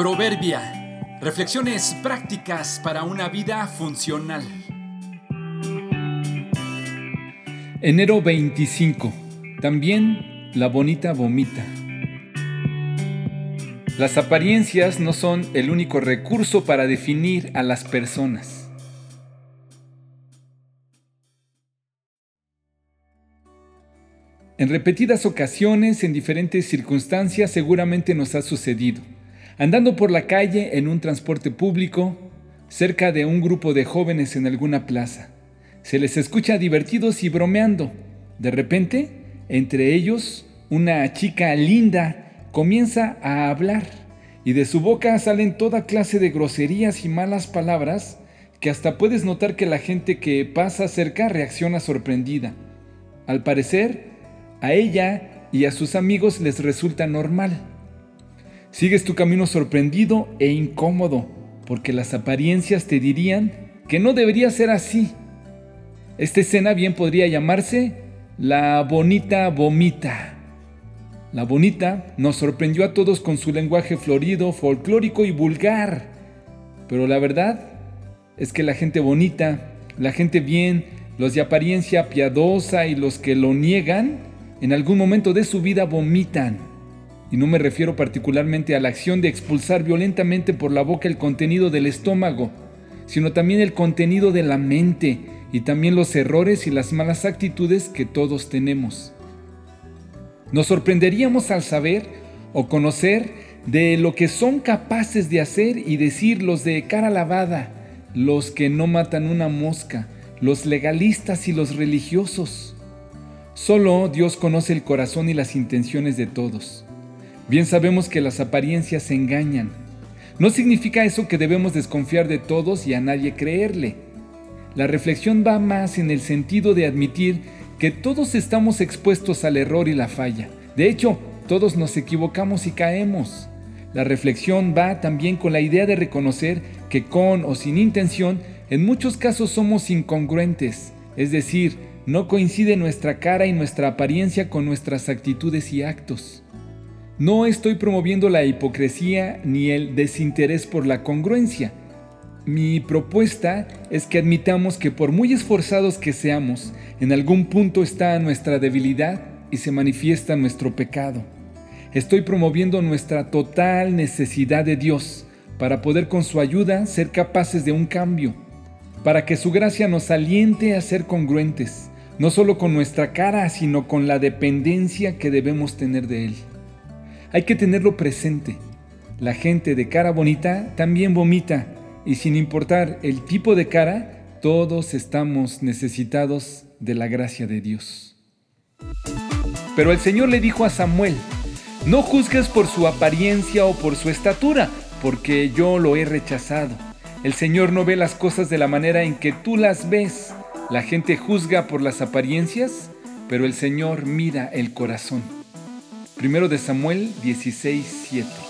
Proverbia. Reflexiones prácticas para una vida funcional. Enero 25. También la bonita vomita. Las apariencias no son el único recurso para definir a las personas. En repetidas ocasiones, en diferentes circunstancias, seguramente nos ha sucedido. Andando por la calle en un transporte público, cerca de un grupo de jóvenes en alguna plaza. Se les escucha divertidos y bromeando. De repente, entre ellos, una chica linda comienza a hablar y de su boca salen toda clase de groserías y malas palabras que hasta puedes notar que la gente que pasa cerca reacciona sorprendida. Al parecer, a ella y a sus amigos les resulta normal. Sigues tu camino sorprendido e incómodo, porque las apariencias te dirían que no debería ser así. Esta escena bien podría llamarse La bonita vomita. La bonita nos sorprendió a todos con su lenguaje florido, folclórico y vulgar. Pero la verdad es que la gente bonita, la gente bien, los de apariencia piadosa y los que lo niegan, en algún momento de su vida vomitan. Y no me refiero particularmente a la acción de expulsar violentamente por la boca el contenido del estómago, sino también el contenido de la mente y también los errores y las malas actitudes que todos tenemos. Nos sorprenderíamos al saber o conocer de lo que son capaces de hacer y decir los de cara lavada, los que no matan una mosca, los legalistas y los religiosos. Solo Dios conoce el corazón y las intenciones de todos. Bien sabemos que las apariencias engañan. No significa eso que debemos desconfiar de todos y a nadie creerle. La reflexión va más en el sentido de admitir que todos estamos expuestos al error y la falla. De hecho, todos nos equivocamos y caemos. La reflexión va también con la idea de reconocer que con o sin intención, en muchos casos somos incongruentes, es decir, no coincide nuestra cara y nuestra apariencia con nuestras actitudes y actos. No estoy promoviendo la hipocresía ni el desinterés por la congruencia. Mi propuesta es que admitamos que por muy esforzados que seamos, en algún punto está nuestra debilidad y se manifiesta nuestro pecado. Estoy promoviendo nuestra total necesidad de Dios para poder con su ayuda ser capaces de un cambio, para que su gracia nos aliente a ser congruentes no solo con nuestra cara, sino con la dependencia que debemos tener de Él. Hay que tenerlo presente. La gente de cara bonita también vomita y sin importar el tipo de cara, todos estamos necesitados de la gracia de Dios. Pero el Señor le dijo a Samuel, no juzgues por su apariencia o por su estatura, porque yo lo he rechazado. El Señor no ve las cosas de la manera en que tú las ves. La gente juzga por las apariencias, pero el Señor mira el corazón. Primero de Samuel 16, 7.